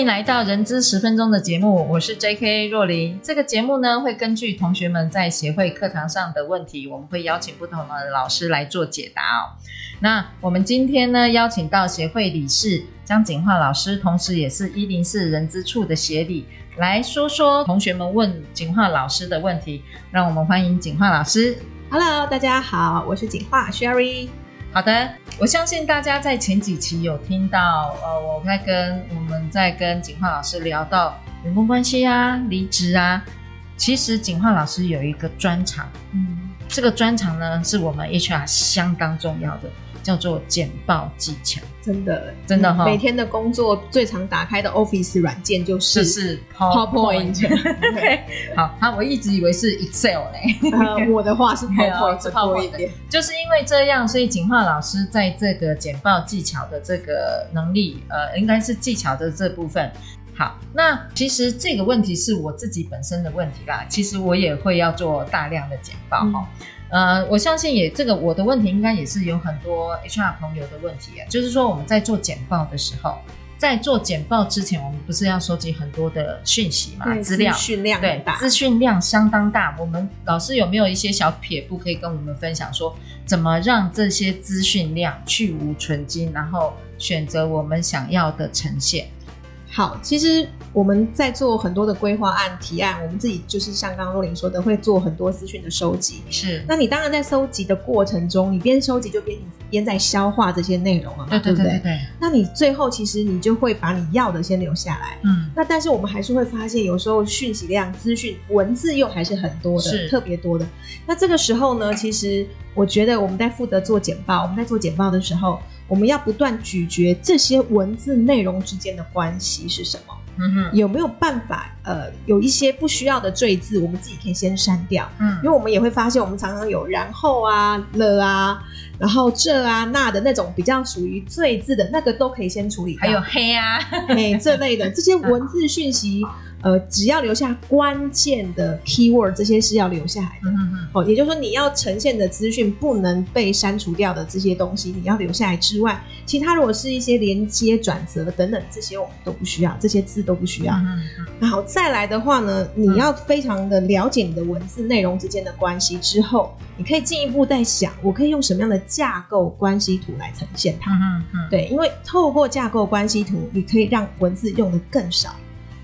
迎来到人资十分钟的节目，我是 J.K. 若琳。这个节目呢，会根据同学们在协会课堂上的问题，我们会邀请不同的老师来做解答哦。那我们今天呢，邀请到协会理事江锦樺老师，同时也是一零四人资处的协理，来说说同学们问锦樺老师的问题。让我们欢迎锦樺老师。Hello，大家好，我是锦樺 Sherry。好的，我相信大家在前几期有听到，呃，我在跟我们在跟景焕老师聊到员工关系啊、离职啊，其实景焕老师有一个专长，嗯，这个专长呢是我们 HR 相当重要的。叫做简报技巧，真的真的哈、哦，每天的工作最常打开的 Office 软件就是是 PowerPoint。对，好，那我一直以为是 Excel 嘞、呃。我的话是 PowerPoint，多一点。就是因为这样，所以锦樺老师在这个简报技巧的这个能力，呃，应该是技巧的这部分。好，那其实这个问题是我自己本身的问题啦。其实我也会要做大量的简报哈。嗯呃，我相信也这个我的问题应该也是有很多 HR 朋友的问题啊，就是说我们在做简报的时候，在做简报之前，我们不是要收集很多的讯息嘛，资料，资讯量对，资讯量相当大。我们老师有没有一些小撇步可以跟我们分享，说怎么让这些资讯量去无存菁，然后选择我们想要的呈现？好，其实我们在做很多的规划案提案，我们自己就是像刚刚若琳说的，会做很多资讯的收集。是，那你当然在收集的过程中，你边收集就边边在消化这些内容了嘛，对对对对，对，对。那你最后其实你就会把你要的先留下来。嗯。那但是我们还是会发现，有时候讯息量、资讯、文字又还是很多的，是特别多的。那这个时候呢，其实我觉得我们在负责做简报，我们在做简报的时候。我们要不断咀嚼这些文字内容之间的关系是什么？有没有办法？呃，有一些不需要的赘字，我们自己可以先删掉。嗯，因为我们也会发现，我们常常有然后啊、了啊，然后这啊、那的那种比较属于赘字的那个都可以先处理。还有黑啊、嘿这类的这些文字讯息。呃，只要留下关键的 keyword，这些是要留下来的。嗯嗯。哦，也就是说，你要呈现的资讯不能被删除掉的这些东西，你要留下来之外，其他如果是一些连接转折等等，这些我们都不需要，这些字都不需要。嗯嗯。然后再来的话呢，你要非常的了解你的文字内容之间的关系之后，你可以进一步再想，我可以用什么样的架构关系图来呈现它。嗯嗯。对，因为透过架构关系图，你可以让文字用的更少。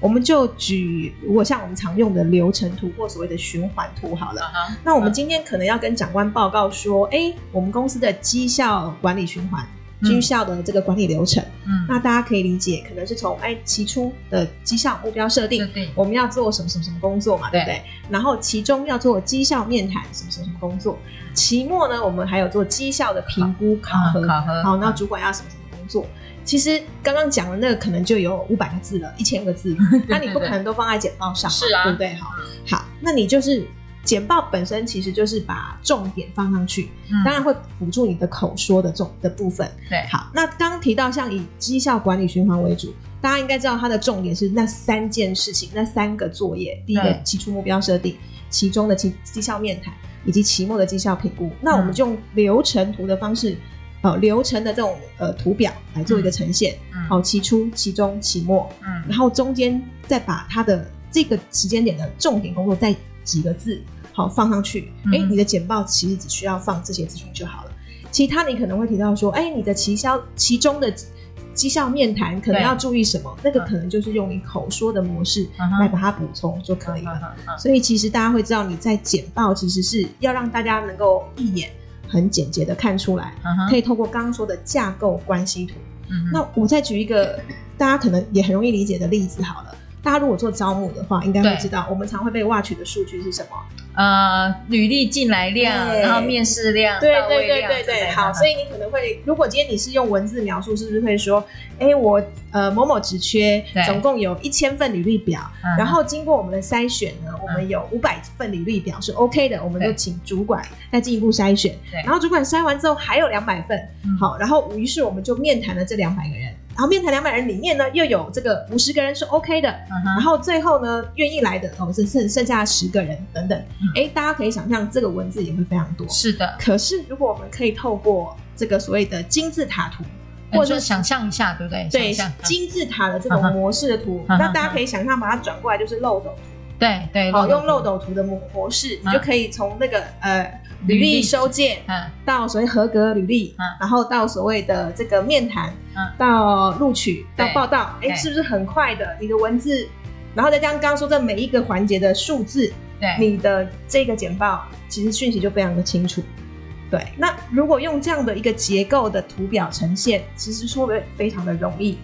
我们就举，如果像我们常用的流程图或所谓的循环图好了。Uh -huh. 那我们今天可能要跟长官报告说，哎，我们公司的绩效管理循环，绩效的这个管理流程。嗯，那大家可以理解，可能是从哎期初的绩效目标设定，我们要做什么什么什么工作嘛，对不对？然后其中要做绩效面谈，什么什么什么工作？期末呢，我们还有做绩效的评估考核，考核。好，那主管要什么什么工作？其实刚刚讲的那个可能就有五百个字了，一千个字，那你不可能都放在简报上，是啊，对不对？好，好，那你就是简报本身其实就是把重点放上去，嗯、当然会辅助你的口说的重的部分。对，好，那刚刚提到像以绩效管理循环为主，大家应该知道它的重点是那三件事情，那三个作业：第一个期初目标设定，其中的期绩效面谈，以及期末的绩效评估。那我们就用流程图的方式。哦，流程的这种呃图表来做一个呈现，好、嗯，期初、其中、期末，嗯，然后中间再把它的这个时间点的重点工作再几个字，好放上去，哎、嗯，你的简报其实只需要放这些资讯就好了。其他你可能会提到说，哎，你的期销其中的绩效面谈可能要注意什么？那个可能就是用你口说的模式来把它补充就可以了。嗯、所以其实大家会知道，你在简报其实是要让大家能够一眼。很简洁的看出来，uh -huh. 可以透过刚刚说的架构关系图。Uh -huh. 那我再举一个大家可能也很容易理解的例子好了。大家如果做招募的话，应该会知道我们常会被 watch 的数据是什么？呃，履历进来量，然后面试量，对对对对对。好，所以你可能会，如果今天你是用文字描述，是不是会说，哎，我呃某某职缺，总共有一千份履历表，然后经过我们的筛选呢，我们有五百份履历表是 OK 的，我们就请主管再进一步筛选，然后主管筛完之后还有两百份，好，然后于是我们就面谈了这两百个人，然后面谈两百人里面呢，又有这个五十个人是 OK 的，然后最后呢愿意来的哦是剩剩下十个人等等。哎，大家可以想象，这个文字也会非常多。是的，可是如果我们可以透过这个所谓的金字塔图，或者想象一下，对不对？对，金字塔的这种模式的图，那大家可以想象，把它转过来就是漏斗图。对对，好，用漏斗图的模模式，你就可以从那个呃履历收件，嗯到所谓合格履历，嗯然后到所谓的这个面谈，嗯到录取，到报道，哎，是不是很快的？你的文字，然后再加上刚刚说的每一个环节的数字。对，你的这个简报其实讯息就非常的清楚。对，那如果用这样的一个结构的图表呈现，其实说的非常的容易。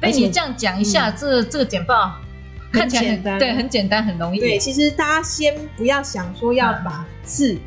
被你这样讲一下，这这个简报看起来很简单，对，很简单，很容易。对，其实大家先不要想说要把字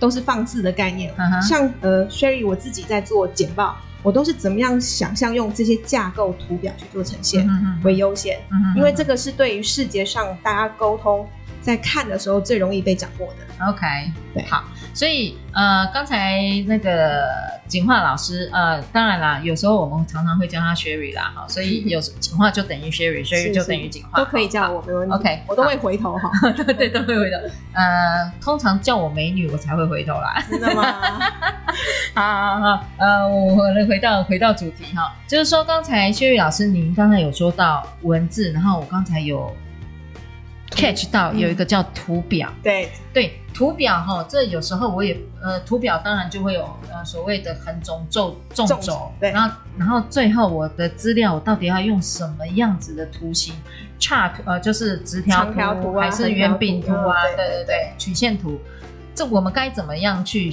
都是放置的概念，像呃，Sherry 我自己在做简报，我都是怎么样想象用这些架构图表去做呈现为优先，因为这个是对于视觉上大家沟通。在看的时候最容易被掌握的。OK，对，好，所以呃，刚才那个景化老师，呃，当然啦，有时候我们常常会叫他 Sherry 啦，哈，所以有景化就等于 Sherry，Sherry 就等于景化，都可以叫我，没问题。OK，我都会回头哈，对 对，都会回头。呃，通常叫我美女，我才会回头啦。真的吗？好好好，呃，我来回到回到主题哈，就是说刚才 Sherry 老师，您刚才有说到文字，然后我刚才有。Catch 到有一个叫图表，嗯、对。对，图表哈，这有时候我也呃，图表当然就会有呃所谓的横轴、纵纵轴，对，然后然后最后我的资料我到底要用什么样子的图形，chart 呃就是直条图，条图啊、还是圆饼图啊？对对对，曲线图，这我们该怎么样去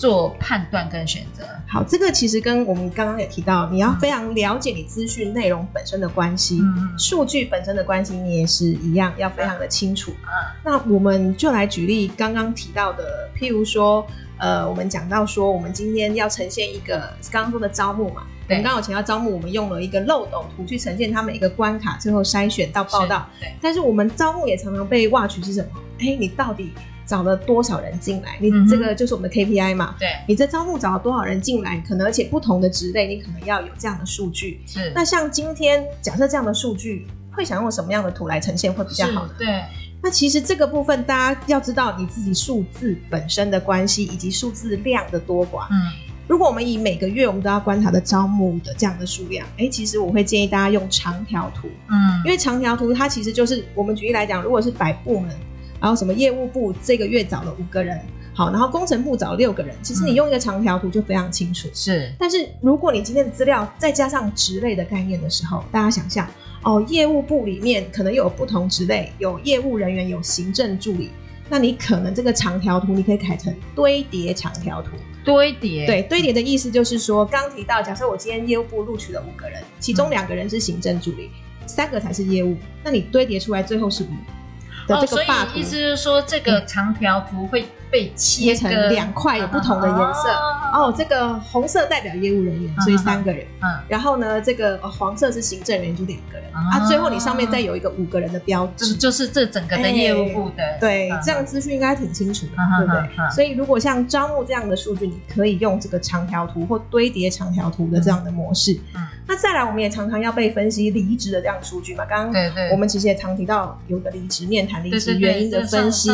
做判断跟选择？好，这个其实跟我们刚刚也提到，你要非常了解你资讯内容本身的关系，嗯、数据本身的关系，你也是一样要非常的清楚。嗯，那我们就来举例刚刚提到的，譬如说，呃，我们讲到说，我们今天要呈现一个刚刚说的招募嘛，我们刚好请到招募，我们用了一个漏斗图去呈现它每一个关卡，最后筛选到报道。对，但是我们招募也常常被 watch 是什么？哎，你到底？找了多少人进来？你这个就是我们的 KPI 嘛？对，你这招募找了多少人进来？可能而且不同的职类，你可能要有这样的数据。是。那像今天假设这样的数据，会想用什么样的图来呈现会比较好呢？对。那其实这个部分大家要知道你自己数字本身的关系，以及数字量的多寡。嗯。如果我们以每个月我们都要观察的招募的这样的数量，哎，其实我会建议大家用长条图。嗯。因为长条图它其实就是我们举例来讲，如果是百部门。然后什么业务部这个月找了五个人，好，然后工程部找了六个人。其实你用一个长条图就非常清楚。是，但是如果你今天的资料再加上职类的概念的时候，大家想象哦，业务部里面可能有不同职类，有业务人员，有行政助理。那你可能这个长条图你可以改成堆叠长条图。堆叠，对，堆叠的意思就是说，刚提到，假设我今天业务部录取了五个人，其中两个人是行政助理，嗯、三个才是业务，那你堆叠出来最后是五。哦，所以意思是说，这个长条图会被切成两块，有不同的颜色。哦，这个红色代表业务人员，所以三个人。嗯，然后呢，这个黄色是行政人员，就两个人。啊，最后你上面再有一个五个人的标志，就是这整个的业务部的。对，这样资讯应该挺清楚的，对不对？所以如果像招募这样的数据，你可以用这个长条图或堆叠长条图的这样的模式。嗯。那再来，我们也常常要被分析离职的这样的数据嘛？刚刚我们其实也常提到，有的离职面谈离职原因的分析，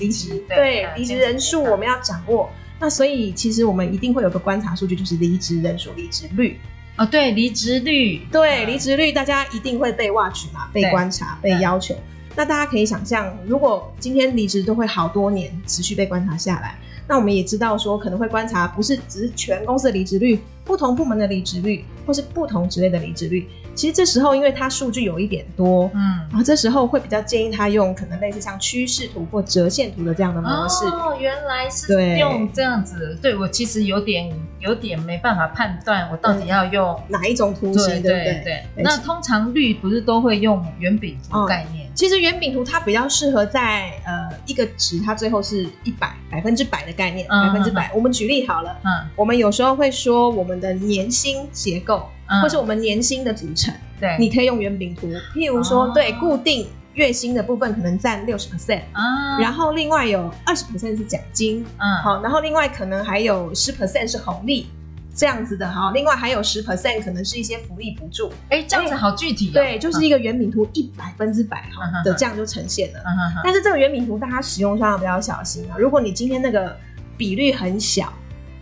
离职对离职人数我们要掌握。那所以其实我们一定会有个观察数据，就是离职人数、离职率。哦，对，离职率，对离职率，大家一定会被 watch 嘛，被观察、被要求。那大家可以想象，如果今天离职都会好多年持续被观察下来。那我们也知道说，可能会观察不是只是全公司的离职率，不同部门的离职率，或是不同职类的离职率，其实这时候因为它数据有一点多，嗯，然后这时候会比较建议他用可能类似像趋势图或折线图的这样的模式。哦，原来是用这样子。对，我其实有点有点没办法判断我到底要用哪一种图形，对不对？对，对，那通常率不是都会用圆饼图概念？嗯、其实圆饼图它比较适合在呃一个值，它最后是一百百分之百的概念，百分之百。我们举例好了，嗯，我们有时候会说我们的年薪结构。嗯、或是我们年薪的组成，对，你可以用圆饼图。譬如说，哦、对，固定月薪的部分可能占六十 percent，然后另外有二十 percent 是奖金，嗯，好，然后另外可能还有十 percent 是红利，这样子的哈。另外还有十 percent 可能是一些福利补助，哎，这样子好具体、哦。对，就是一个圆饼图一百分之百哈的这样就呈现了。嗯、但是这个圆饼图大家使用上要比较小心啊。如果你今天那个比率很小，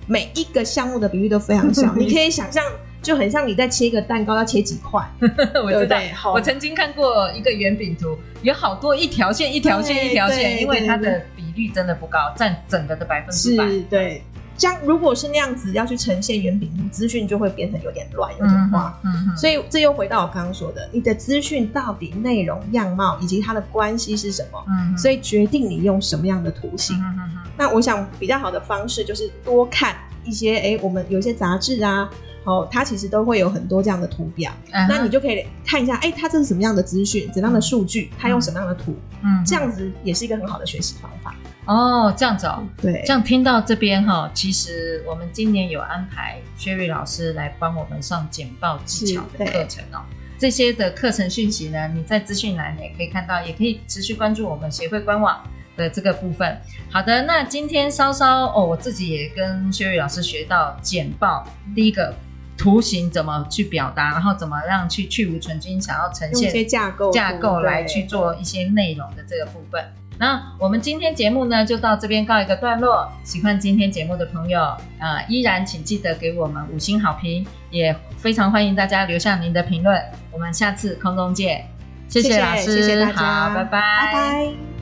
每一个项目的比率都非常小，你可以想象。就很像你在切一个蛋糕，要切几块？我知道，我曾经看过一个圆饼图，有好多一条线、一条线、一条线，因为它的比率真的不高，占整个的百分之百。对，这样如果是那样子要去呈现圆饼图，资讯就会变成有点乱，有点花。嗯嗯。所以这又回到我刚刚说的，你的资讯到底内容、样貌以及它的关系是什么？嗯。所以决定你用什么样的图形。嗯嗯。那我想比较好的方式就是多看一些，哎，我们有一些杂志啊。哦，它其实都会有很多这样的图表，uh huh. 那你就可以看一下，哎，它这是什么样的资讯，怎样的数据，它用什么样的图，嗯，这样子也是一个很好的学习方法。哦，这样子哦，对，这样听到这边哈，其实我们今年有安排 Sherry 老师来帮我们上简报技巧的课程哦。这些的课程讯息呢，你在资讯栏也可以看到，也可以持续关注我们协会官网的这个部分。好的，那今天稍稍哦，我自己也跟 Sherry 老师学到简报，第一个。图形怎么去表达，然后怎么样去去无存菁，想要呈现一些架构架构来去做一些内容的这个部分。那我们今天节目呢，就到这边告一个段落。喜欢今天节目的朋友，呃，依然请记得给我们五星好评，也非常欢迎大家留下您的评论。我们下次空中见，谢谢老师，谢谢大家，好，拜拜，拜拜。